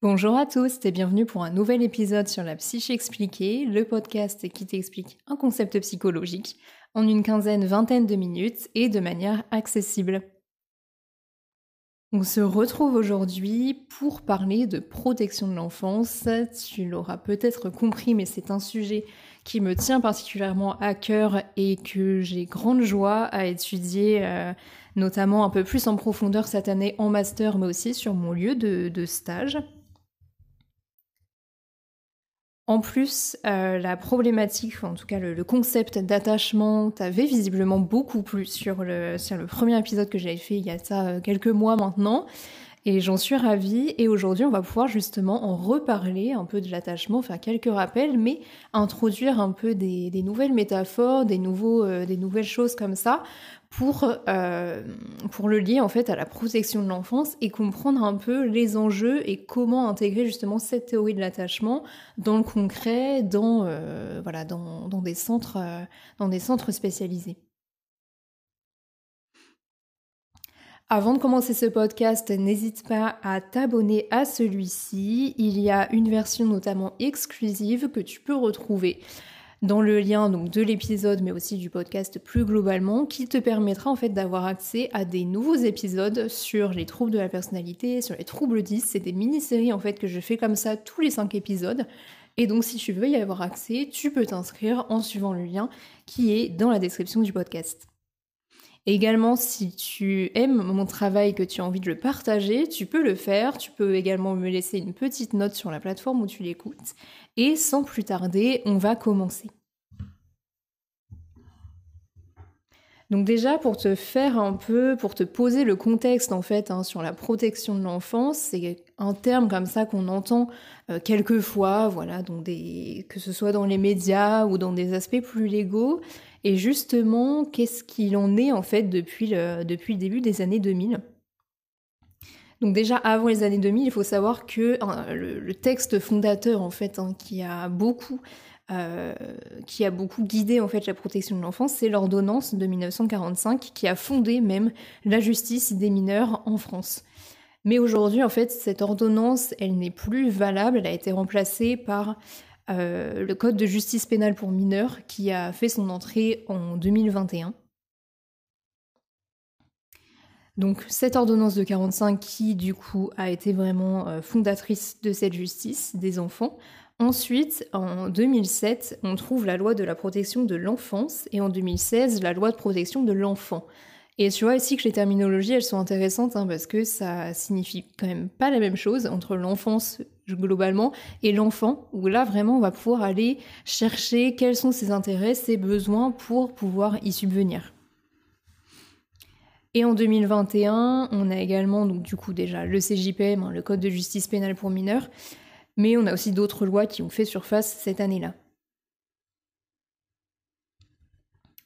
Bonjour à tous et bienvenue pour un nouvel épisode sur la psyché expliquée, le podcast qui t'explique un concept psychologique en une quinzaine, vingtaine de minutes et de manière accessible. On se retrouve aujourd'hui pour parler de protection de l'enfance. Tu l'auras peut-être compris, mais c'est un sujet qui me tient particulièrement à cœur et que j'ai grande joie à étudier, euh, notamment un peu plus en profondeur cette année en master, mais aussi sur mon lieu de stage. En plus, euh, la problématique, en tout cas le, concept d'attachement, t'avait visiblement beaucoup plus sur le, premier épisode que j'avais fait il y a euh, quelques mois maintenant. Et j'en suis ravie. Et aujourd'hui, on va pouvoir justement en reparler un peu de l'attachement, faire quelques rappels, mais introduire un peu des, nouvelles métaphores, euh, des nouvelles choses comme ça pour, euh, pour le lier en fait à la protection de l'enfance et comprendre un peu les enjeux et comment intégrer justement cette théorie de l'attachement dans le concret, dans, euh, euh, dans des centres spécialisés. Avant de commencer ce podcast, n'hésite pas à t'abonner à celui-ci. Il y a une version notamment exclusive que tu peux retrouver dans le lien donc de l'épisode mais aussi du podcast plus globalement qui te permettra en fait d'avoir accès à des nouveaux épisodes sur les troubles de la personnalité, sur les troubles 10, c'est des mini-séries en fait que je fais comme ça tous les 5 épisodes. Et donc si tu veux y avoir accès, tu peux t'inscrire en suivant le lien qui est dans la description du podcast. Également, si tu aimes mon travail, que tu as envie de le partager, tu peux le faire. Tu peux également me laisser une petite note sur la plateforme où tu l'écoutes. Et sans plus tarder, on va commencer. Donc déjà, pour te faire un peu, pour te poser le contexte en fait hein, sur la protection de l'enfance, c'est un terme comme ça qu'on entend euh, quelquefois, voilà, que ce soit dans les médias ou dans des aspects plus légaux. Et justement, qu'est-ce qu'il en est en fait depuis le, depuis le début des années 2000 donc déjà avant les années 2000, il faut savoir que hein, le, texte fondateur en fait hein, qui a beaucoup euh, qui a beaucoup guidé en fait la protection de l'enfance, c'est l'ordonnance de 1945 qui a fondé même la justice des mineurs en France. Mais aujourd'hui, en fait, cette ordonnance, elle n'est plus valable. Elle a été remplacée par euh, le Code de justice pénale pour mineurs qui a fait son entrée en 2021. Donc cette ordonnance de 45 qui du coup a été vraiment euh, fondatrice de cette justice des enfants. Ensuite, en 2007, on trouve la loi de la protection de l'enfance et en 2016, la loi de protection de l'enfant. Et tu vois ici que les terminologies, elles sont intéressantes hein, parce que ça signifie quand même pas la même chose entre l'enfance globalement et l'enfant, où là vraiment on va pouvoir aller chercher quels sont ses intérêts, ses besoins pour pouvoir y subvenir. Et en 2021, on a également donc du coup déjà le CJPM, hein, le Code de justice pénale pour mineurs, mais on a aussi d'autres lois qui ont fait surface cette année-là.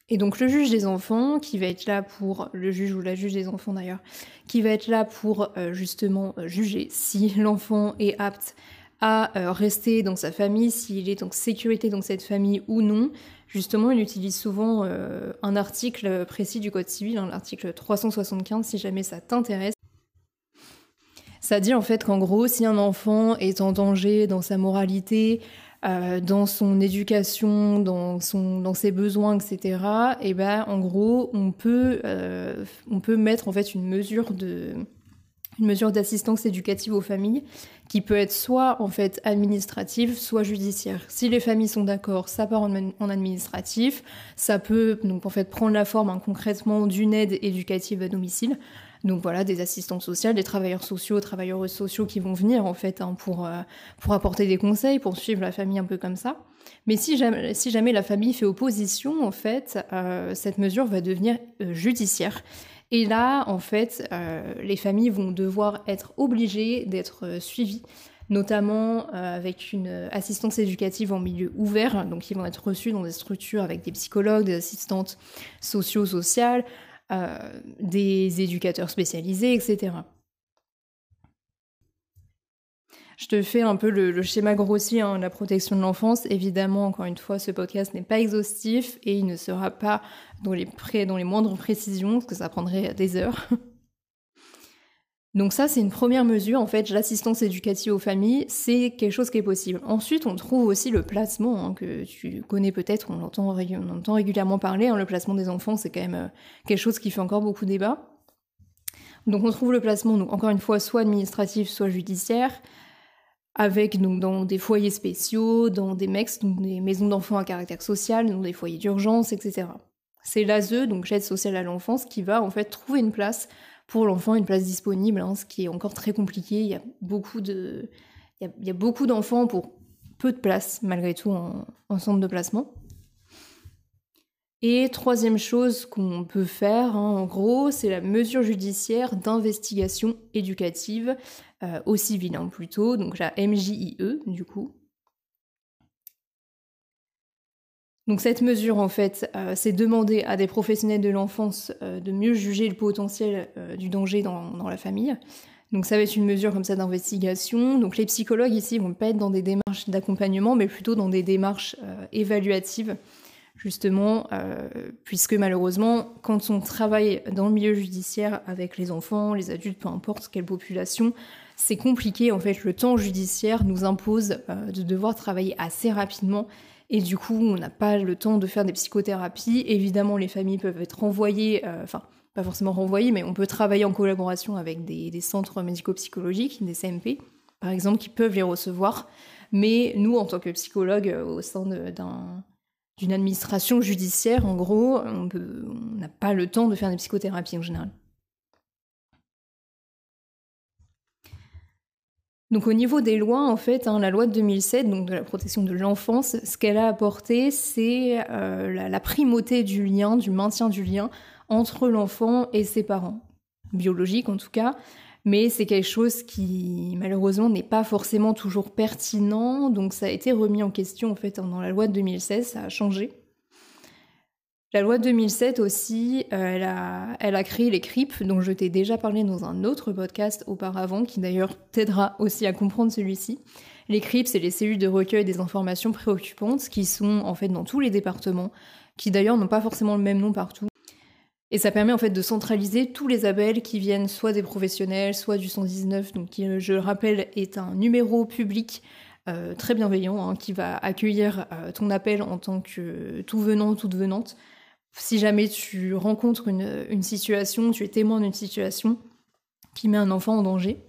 Et donc le juge des enfants, qui va être là pour, le juge ou la juge des enfants d'ailleurs, qui va être là pour euh, justement euh, juger si l'enfant est apte à euh, rester dans sa famille, s'il est en sécurité dans cette famille ou non. Justement, il utilise souvent un article précis du Code civil, hein, l'article 375, si jamais ça t'intéresse. Ça dit en fait qu'en gros, si un enfant est en danger dans sa moralité, euh, dans son éducation, dans, son, dans ses besoins, etc., et eh ben en gros, on peut, euh, on peut mettre en fait une mesure de une mesure d'assistance éducative aux familles qui peut être soit en fait administrative, soit judiciaire. Si les familles sont d'accord, ça part en, administratif, ça peut donc en fait prendre la forme hein, concrètement d'une aide éducative à domicile. Donc voilà, des assistantes sociales, des travailleurs sociaux, travailleurs sociaux qui vont venir en fait hein, pour, euh, pour apporter des conseils, pour suivre la famille un peu comme ça. Mais si jamais, si jamais la famille fait opposition, en fait, euh, cette mesure va devenir euh, judiciaire. Et là, en fait, les familles vont devoir être obligées d'être suivies notamment avec une assistance éducative en milieu ouvert, donc ils vont être reçus dans des structures avec des psychologues, des assistantes socio-sociales, euh, des éducateurs spécialisés, etc. Je te fais un peu le, schéma grossier, hein, la protection de l'enfance. Évidemment, encore une fois, ce podcast n'est pas exhaustif et il ne sera pas dans les, moindres précisions, parce que ça prendrait des heures. Donc ça, c'est une première mesure. En fait, l'assistance éducative aux familles, c'est quelque chose qui est possible. Ensuite, on trouve aussi le placement, hein, que tu connais peut-être, on, entend, régulièrement parler. Hein. le placement des enfants, c'est quand même euh, quelque chose qui fait encore beaucoup débat. Donc on trouve le placement, donc encore une fois, soit administratif, soit judiciaire, avec donc dans des foyers spéciaux, dans des MEX, donc des maisons d'enfants à caractère social, dans des foyers d'urgence, etc. C'est l'ASE, donc l'aide sociale à l'enfance, qui va en fait trouver une place pour l'enfant une place disponible, hein, ce qui est encore très compliqué. Il y a beaucoup de, il y a, beaucoup d'enfants pour peu de place malgré tout en, centre de placement. Et troisième chose qu'on peut faire, hein, en gros, c'est la mesure judiciaire d'investigation éducative euh, au civil plutôt, donc la MJIE du coup. Donc cette mesure, en fait, euh, c'est demander à des professionnels de l'enfance euh, de mieux juger le potentiel euh, du danger dans, la famille. Donc ça va être une mesure comme ça d'investigation. Donc les psychologues ici vont pas être dans des démarches d'accompagnement, mais plutôt dans des démarches évaluatives, justement, puisque malheureusement, quand on travaille dans le milieu judiciaire avec les enfants, les adultes, peu importe quelle population, c'est compliqué. En fait, le temps judiciaire nous impose de devoir travailler assez rapidement et du coup, on n'a pas le temps de faire des psychothérapies. Évidemment, les familles peuvent être renvoyées, euh, enfin, pas forcément renvoyées, mais on peut travailler en collaboration avec des, centres médico-psychologiques, des CMP, par exemple, qui peuvent les recevoir. Mais nous, en tant que psychologues, euh, au sein d'une administration judiciaire, en gros, on n'a pas le temps de faire des psychothérapies en général. Donc au niveau des lois, en fait, hein, la loi de 2007, donc de la protection de l'enfance, ce qu'elle a apporté, c'est euh, la, primauté du lien, du maintien du lien entre l'enfant et ses parents, biologiques en tout cas. Mais c'est quelque chose qui malheureusement n'est pas forcément toujours pertinent, donc ça a été remis en question en fait dans la loi de 2016, ça a changé. La loi de 2007 aussi, euh, elle, a, créé les CRIP, dont je t'ai déjà parlé dans un autre podcast auparavant, qui d'ailleurs t'aidera aussi à comprendre celui-ci. Les CRIP, c'est les cellules de recueil des informations préoccupantes, qui sont en fait dans tous les départements, qui d'ailleurs n'ont pas forcément le même nom partout. Et ça permet en fait de centraliser tous les appels qui viennent soit des professionnels, soit du 119, donc qui, je le rappelle, est un numéro public euh, très bienveillant, hein, qui va accueillir euh, ton appel en tant que tout venant, toute venante si jamais tu rencontres une, situation, tu es témoin d'une situation qui met un enfant en danger.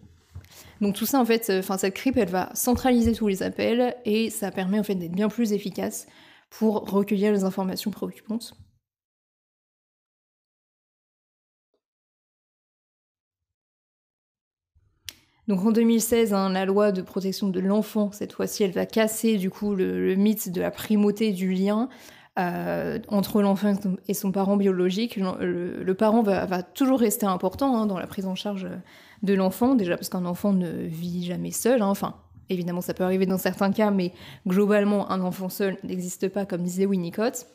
Donc tout ça, en fait, enfin, cette CRIP, elle va centraliser tous les appels et ça permet en fait d'être bien plus efficace pour recueillir les informations préoccupantes. Donc en 2016, hein, la loi de protection de l'enfant, cette fois-ci, elle va casser du coup le, mythe de la primauté du lien euh, entre l'enfant et son parent biologique. Le, parent va, toujours rester important hein, dans la prise en charge de l'enfant, déjà parce qu'un enfant ne vit jamais seul. Hein. Enfin, évidemment, ça peut arriver dans certains cas, mais globalement, un enfant seul n'existe pas, comme disait Winnicott.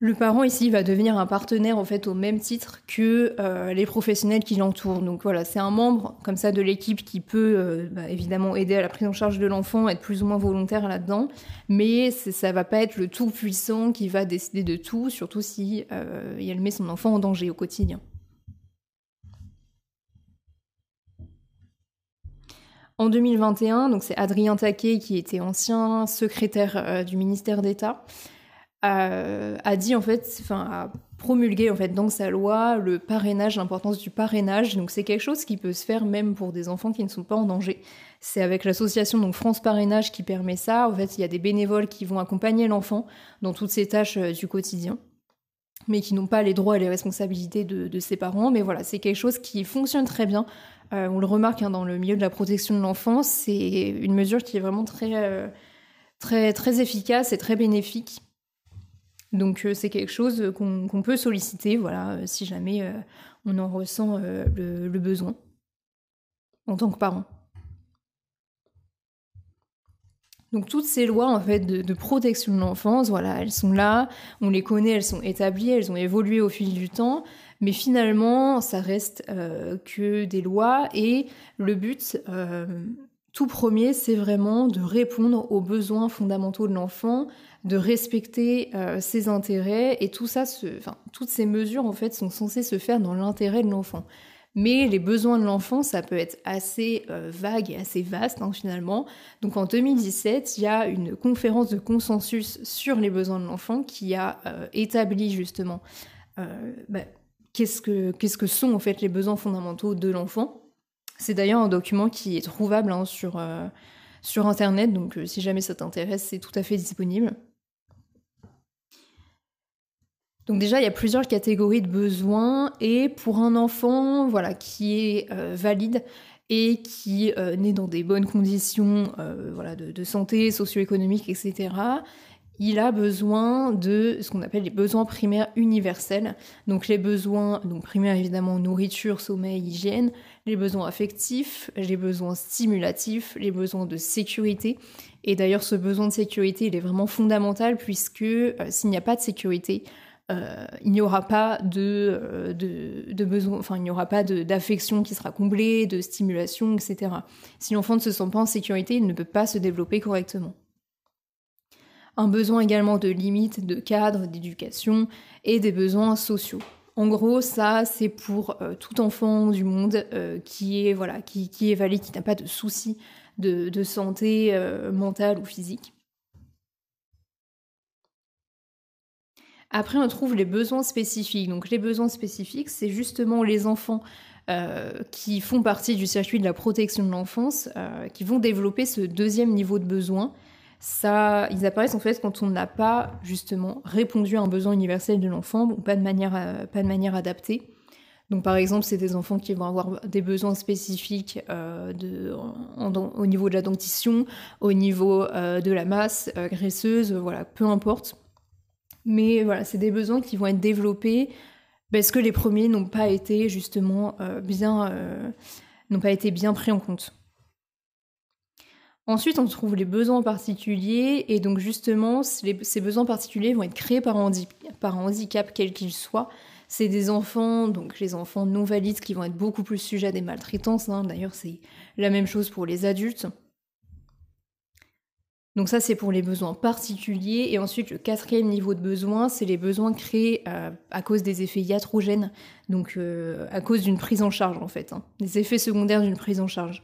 Le parent ici va devenir un partenaire au même titre que euh, les professionnels qui l'entourent. Donc voilà, c'est un membre comme ça de l'équipe qui peut euh, bah, évidemment aider à la prise en charge de l'enfant, être plus ou moins volontaire là-dedans, mais ça va pas être le tout puissant qui va décider de tout, surtout si euh, elle met son enfant en danger au quotidien. En 2021, donc c'est Adrien Taquet qui était ancien secrétaire du ministère d'État a, dit en fait, enfin a promulgué en fait dans sa loi le parrainage, l'importance du parrainage. Donc c'est quelque chose qui peut se faire même pour des enfants qui ne sont pas en danger. C'est avec l'association donc France Parrainage qui permet ça. En fait, il y a des bénévoles qui vont accompagner l'enfant dans toutes ses tâches euh, du quotidien mais qui n'ont pas les droits et les responsabilités de, ses parents. Mais voilà, c'est quelque chose qui fonctionne très bien. Euh, on le remarque hein, dans le milieu de la protection de l'enfance. C'est une mesure qui est vraiment très, euh, très, très efficace et très bénéfique. Donc euh, c'est quelque chose qu'on peut solliciter, voilà, euh, si jamais euh, on en ressent le, besoin en tant que parent. Donc toutes ces lois en fait de, protection de l'enfance, voilà, elles sont là, on les connaît, elles sont établies, elles ont évolué au fil du temps, mais finalement ça reste que des lois et le but tout premier, c'est vraiment de répondre aux besoins fondamentaux de l'enfant, de respecter euh, ses intérêts et tout ça, enfin, toutes ces mesures en fait sont censées se faire dans l'intérêt de l'enfant. Mais les besoins de l'enfant, ça peut être assez euh, vague et assez vaste hein, finalement. Donc en 2017, il y a une conférence de consensus sur les besoins de l'enfant qui a euh, établi justement bah, qu'est-ce que, qu'est-ce que sont en fait les besoins fondamentaux de l'enfant. C'est d'ailleurs un document qui est trouvable hein, sur, sur Internet, donc si jamais ça t'intéresse, c'est tout à fait disponible. Donc déjà, il y a plusieurs catégories de besoins et pour un enfant, voilà, qui est euh, valide et qui euh, naît dans des bonnes conditions, euh, voilà, de, santé, socio-économique, etc. Il a besoin de ce qu'on appelle les besoins primaires universels. Donc les besoins, donc primaires évidemment nourriture, sommeil, hygiène, les besoins affectifs, les besoins stimulatifs, les besoins de sécurité. Et d'ailleurs, ce besoin de sécurité, il est vraiment fondamental puisque s'il n'y a pas de sécurité, euh, il n'y aura pas de, euh, besoin, il n'y aura pas d'affection qui sera comblée, de stimulation, etc. Si l'enfant ne se sent pas en sécurité, il ne peut pas se développer correctement. Un besoin également de limite, de cadre, d'éducation et des besoins sociaux. En gros, ça, c'est pour euh, tout enfant du monde qui est voilà, qui, est valide, qui n'a pas de soucis de santé mentale ou physique. Après, on trouve les besoins spécifiques. Donc les besoins spécifiques, c'est justement les enfants euh, qui font partie du circuit de la protection de l'enfance, euh, qui vont développer ce deuxième niveau de besoin. Ça, ils apparaissent en fait quand on n'a pas justement répondu à un besoin universel de l'enfant, ou pas de manière, euh, pas de manière adaptée. Donc par exemple, c'est des enfants qui vont avoir des besoins spécifiques au niveau de la dentition, au niveau de la masse graisseuse, voilà, peu importe. Mais voilà, c'est des besoins qui vont être développés parce que les premiers n'ont pas été justement euh, bien, euh, n'ont pas été bien pris en compte. Ensuite, on trouve les besoins particuliers, et donc justement, ces besoins particuliers vont être créés par, un handicap quel qu'il soit. C'est des enfants, donc les enfants non valides, qui vont être beaucoup plus sujets à des maltraitances. Hein. D'ailleurs, c'est la même chose pour les adultes. Donc ça, c'est pour les besoins particuliers. Et ensuite, le quatrième niveau de besoin, c'est les besoins créés euh, à cause des effets iatrogènes, donc euh, à cause d'une prise en charge en fait, hein. des effets secondaires d'une prise en charge.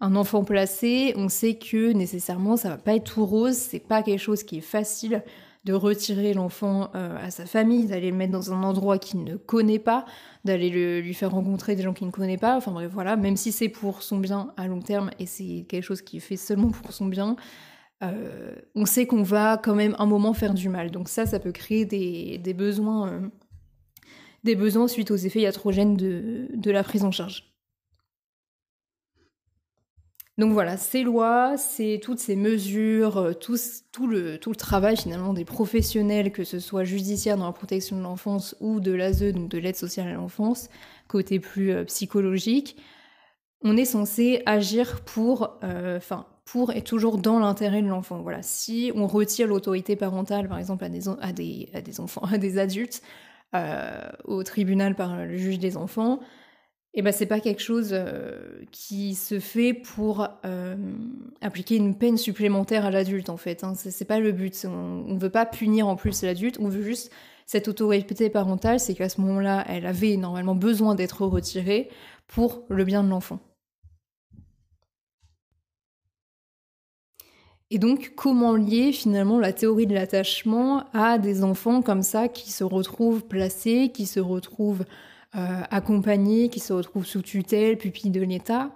Un enfant placé, on sait que nécessairement, ça va pas être tout rose, c'est pas quelque chose qui est facile de retirer l'enfant euh, à sa famille, d'aller le mettre dans un endroit qu'il ne connaît pas, d'aller lui faire rencontrer des gens qu'il ne connaît pas. Enfin bref, voilà, même si c'est pour son bien à long terme et c'est quelque chose qui est fait seulement pour son bien, euh, on sait qu'on va quand même un moment faire du mal. Donc ça, ça peut créer des, besoins, euh, des besoins suite aux effets iatrogènes de, de la prise en charge. Donc voilà, ces lois, toutes ces mesures, euh, tout, le, tout, le, travail finalement des professionnels, que ce soit judiciaire dans la protection de l'enfance ou de l'ASE, donc de l'aide sociale à l'enfance, côté plus euh, psychologique, on est censé agir pour, euh, enfin, pour et toujours dans l'intérêt de l'enfant. Voilà, si on retire l'autorité parentale, par exemple, à des, à des, à des enfants, à des adultes, au tribunal par le juge des enfants, eh ben c'est pas quelque chose euh, qui se fait pour euh, appliquer une peine supplémentaire à l'adulte en fait. Hein. C'est pas le but. On, ne veut pas punir en plus l'adulte. On veut juste cette autorité parentale, c'est qu'à ce moment-là, elle avait normalement besoin d'être retirée pour le bien de l'enfant. Et donc, comment lier finalement la théorie de l'attachement à des enfants comme ça qui se retrouvent placés, qui se retrouvent accompagnés, qui se retrouvent sous tutelle, pupille de l'État.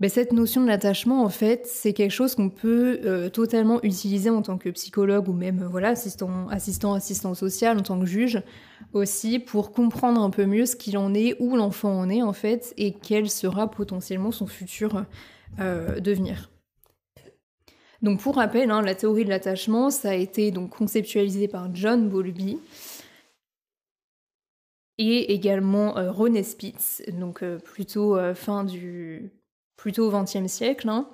Ben, cette notion de l'attachement, en fait, c'est quelque chose qu'on peut euh, totalement utiliser en tant que psychologue ou même voilà assistant, assistant, assistant social, en tant que juge aussi, pour comprendre un peu mieux ce qu'il en est, où l'enfant en est en fait, et quel sera potentiellement son futur euh, devenir. Donc pour rappel, hein, la théorie de l'attachement, ça a été donc conceptualisé par John Bowlby et également euh, René Spitz, donc euh, plutôt euh, fin du plutôt XXe siècle. Hein.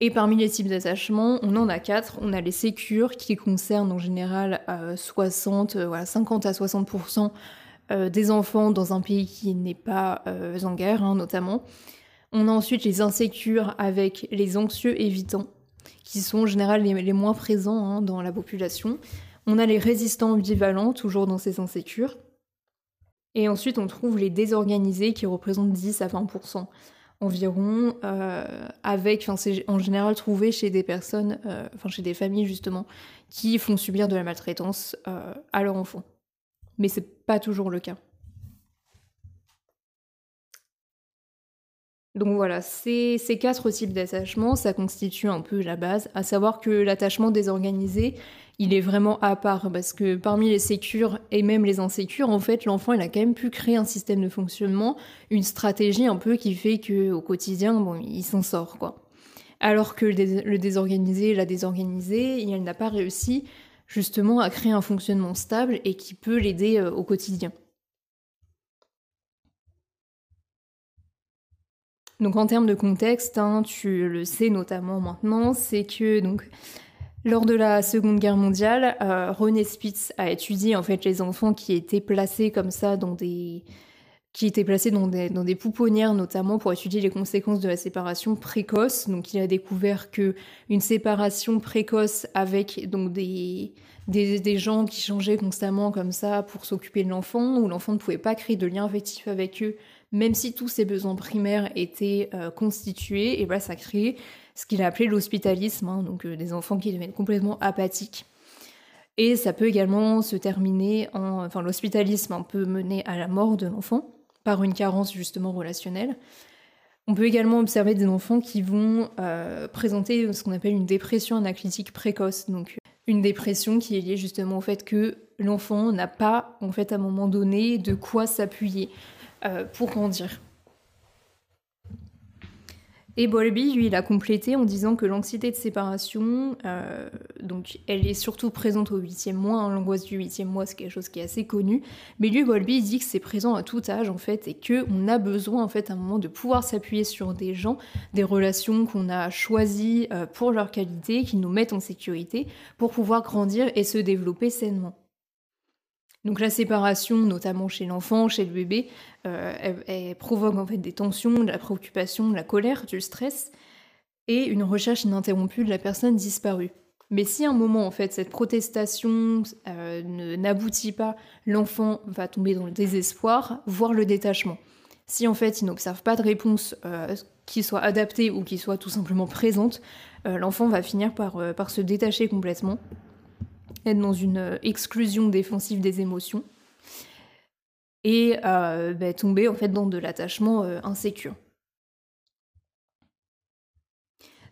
Et parmi les types d'attachement, on en a quatre. On a les sécures qui concernent en général 60, voilà, 50 à 60% des enfants dans un pays qui n'est pas en guerre, hein, notamment. On a ensuite les insécures avec les anxieux évitants, qui sont en général les, moins présents hein, dans la population. On a les résistants ambivalents, toujours dans ces insécures. Et ensuite, on trouve les désorganisés qui représentent 10 à 20% environ, euh, avec, c'est en général trouvé chez des personnes, euh, chez des familles justement, qui font subir de la maltraitance euh, à leur enfant. Mais c'est pas toujours le cas. Donc voilà, ces, ces quatre types d'attachement, ça constitue un peu la base, à savoir que l'attachement désorganisé, il est vraiment à part, parce que parmi les sécures et même les insécures, en fait, l'enfant, il a quand même pu créer un système de fonctionnement, une stratégie un peu qui fait que au quotidien, bon, il s'en sort, quoi. Alors que le, désorganisé, la désorganisée, il n'a pas réussi justement à créer un fonctionnement stable et qui peut l'aider euh, au quotidien. Donc en termes de contexte, hein, tu le sais notamment maintenant, c'est que donc lors de la Seconde Guerre mondiale, euh, René Spitz a étudié en fait les enfants qui étaient placés comme ça dans des qui pouponnières notamment pour étudier les conséquences de la séparation précoce. Donc il a découvert que une séparation précoce avec des gens qui changeaient constamment comme ça pour s'occuper de l'enfant, où l'enfant ne pouvait pas créer de lien affectif avec eux, même si tous ses besoins primaires étaient euh, constitués, et voilà, ça crée ce qu'il a appelé l'hospitalisme, hein, donc euh, des enfants qui deviennent complètement apathiques. Et ça peut également se terminer en, enfin, l'hospitalisme peut mener à la mort de l'enfant par une carence justement relationnelle. On peut également observer des enfants qui vont euh, présenter ce qu'on appelle une dépression anaclitique précoce, donc une dépression qui est liée justement au fait que l'enfant n'a pas, en fait, à un moment donné, de quoi s'appuyer. Euh, pour grandir. Et Bowlby, lui, il a complété en disant que l'anxiété de séparation, euh, donc elle est surtout présente au huitième mois, hein, l'angoisse du huitième mois, c'est quelque chose qui est assez connu, mais lui, Bowlby, il dit que c'est présent à tout âge, en fait, et qu'on a besoin, en fait, à un moment de pouvoir s'appuyer sur des gens, des relations qu'on a choisies euh, pour leur qualité, qui nous mettent en sécurité, pour pouvoir grandir et se développer sainement. Donc la séparation, notamment chez l'enfant, chez le bébé, euh, provoque en fait des tensions, de la préoccupation, de la colère, du stress et une recherche ininterrompue de la personne disparue. Mais si à un moment en fait cette protestation euh, n'aboutit pas, l'enfant va tomber dans le désespoir, voire le détachement. Si en fait il n'observe pas de réponse euh, qui soit adaptée ou qui soit tout simplement présente, l'enfant va finir par se détacher complètement être dans une euh, exclusion défensive des émotions et euh, bah, tomber en fait dans de l'attachement euh, insécure.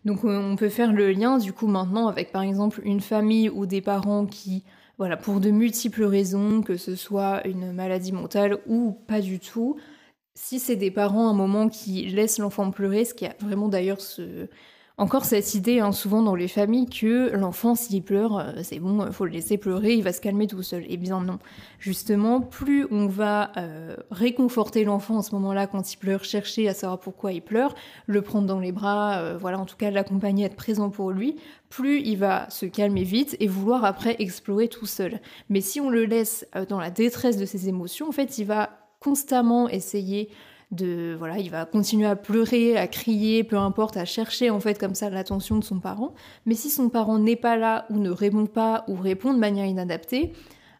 Donc on peut faire le lien du coup maintenant avec par exemple une famille ou des parents qui, voilà, pour de multiples raisons, que ce soit une maladie mentale ou pas du tout, si c'est des parents à un moment qui laissent l'enfant pleurer, ce qui a vraiment d'ailleurs ce, encore cette idée, hein, souvent dans les familles, que l'enfant, s'il pleure, euh, c'est bon, il faut le laisser pleurer, il va se calmer tout seul. Eh bien non. Justement, plus on va euh, réconforter l'enfant en ce moment-là quand il pleure, chercher à savoir pourquoi il pleure, le prendre dans les bras, euh, voilà, en tout cas l'accompagner, être présent pour lui, plus il va se calmer vite et vouloir après explorer tout seul. Mais si on le laisse dans la détresse de ses émotions, en fait, il va constamment essayer voilà, il va continuer à pleurer, à crier, peu importe, à chercher en fait comme ça l'attention de son parent. Mais si son parent n'est pas là ou ne répond pas ou répond de manière inadaptée,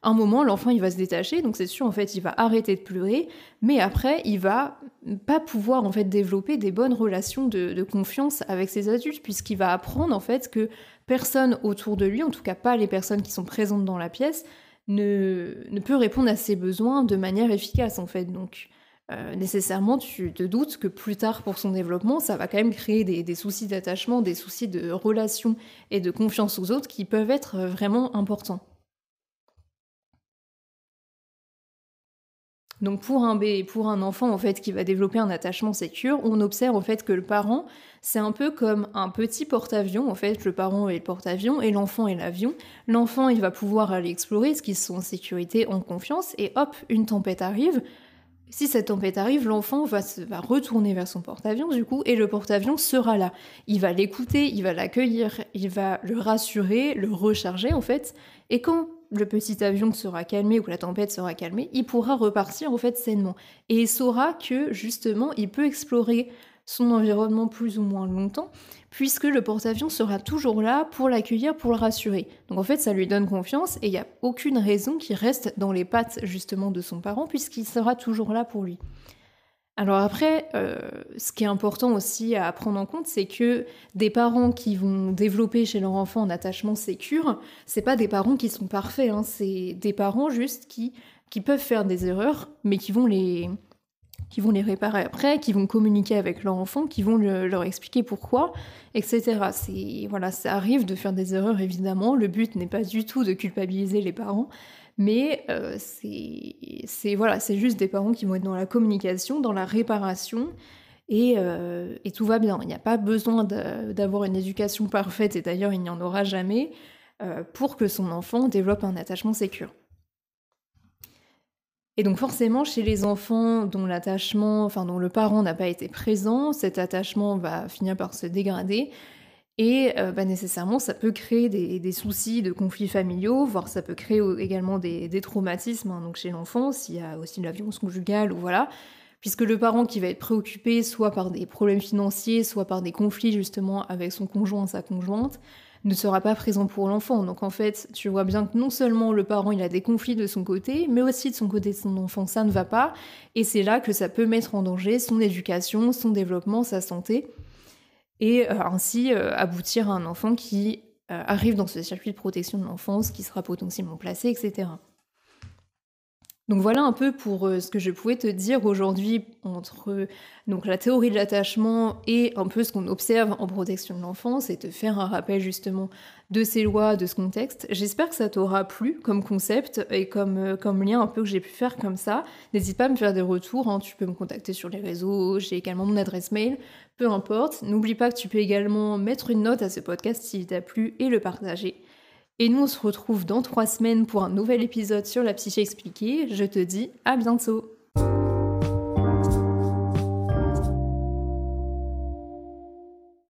un moment l'enfant il va se détacher, donc c'est sûr en fait il va arrêter de pleurer, mais après il va pas pouvoir en fait développer des bonnes relations de, confiance avec ses adultes puisqu'il va apprendre en fait que personne autour de lui, en tout cas pas les personnes qui sont présentes dans la pièce, ne, ne peut répondre à ses besoins de manière efficace en fait. Donc euh, nécessairement tu te doutes que plus tard pour son développement, ça va quand même créer des, soucis d'attachement, des soucis de relation et de confiance aux autres qui peuvent être euh, vraiment importants. Donc pour un bébé, pour un enfant en fait qui va développer un attachement sécure, on observe en fait que le parent, c'est un peu comme un petit porte-avions en fait, le parent est le porte-avions et l'enfant est l'avion. L'enfant, il va pouvoir aller explorer ce qu'ils sont en sécurité, en confiance et hop, une tempête arrive, si cette tempête arrive, l'enfant va, retourner vers son porte-avions du coup, et le porte-avions sera là. Il va l'écouter, il va l'accueillir, il va le rassurer, le recharger en fait, et quand le petit avion sera calmé ou la tempête sera calmée, il pourra repartir en fait sainement. Et il saura que justement, il peut explorer son environnement plus ou moins longtemps, puisque le porte-avions sera toujours là pour l'accueillir, pour le rassurer. Donc en fait, ça lui donne confiance et il n'y a aucune raison qu'il reste dans les pattes justement de son parent, puisqu'il sera toujours là pour lui. Alors après, euh, ce qui est important aussi à prendre en compte, c'est que des parents qui vont développer chez leur enfant un attachement sécure, c'est pas des parents qui sont parfaits, hein, c'est des parents juste qui, qui peuvent faire des erreurs, mais qui vont les, qui vont les réparer après, qui vont communiquer avec leur enfant, qui vont leur expliquer pourquoi, etc. Voilà, ça arrive de faire des erreurs évidemment. Le but n'est pas du tout de culpabiliser les parents, mais euh, c'est voilà, juste des parents qui vont être dans la communication, dans la réparation. Et, euh, et tout va bien. Il n'y a pas besoin d'avoir une éducation parfaite, et d'ailleurs il n'y en aura jamais, euh, pour que son enfant développe un attachement sécure. Et donc forcément, chez les enfants dont l'attachement, enfin dont le parent n'a pas été présent, cet attachement va finir par se dégrader. Et euh, bah, nécessairement, ça peut créer des, soucis de conflits familiaux, voire ça peut créer également des, traumatismes hein, donc chez l'enfant, s'il y a aussi de la violence conjugale ou voilà. Puisque le parent qui va être préoccupé soit par des problèmes financiers, soit par des conflits justement avec son conjoint, sa conjointe, ne sera pas présent pour l'enfant. Donc en fait, tu vois bien que non seulement le parent il a des conflits de son côté, mais aussi de son côté de son enfant ça ne va pas. Et c'est là que ça peut mettre en danger son éducation, son développement, sa santé. Et euh, ainsi euh, aboutir à un enfant qui euh, arrive dans ce circuit de protection de l'enfance, qui sera potentiellement placé, etc. Donc voilà un peu pour euh, ce que je pouvais te dire aujourd'hui entre donc la théorie de l'attachement et un peu ce qu'on observe en protection de l'enfance et te faire un rappel justement de ces lois, de ce contexte. J'espère que ça t'aura plu comme concept et comme, euh, lien un peu que j'ai pu faire comme ça. N'hésite pas à me faire des retours, hein. tu peux me contacter sur les réseaux, j'ai également mon adresse mail, peu importe. N'oublie pas que tu peux également mettre une note à ce podcast s'il t'a plu et le partager. Et nous, on se retrouve dans trois semaines pour un nouvel épisode sur la psyché expliquée. Je te dis à bientôt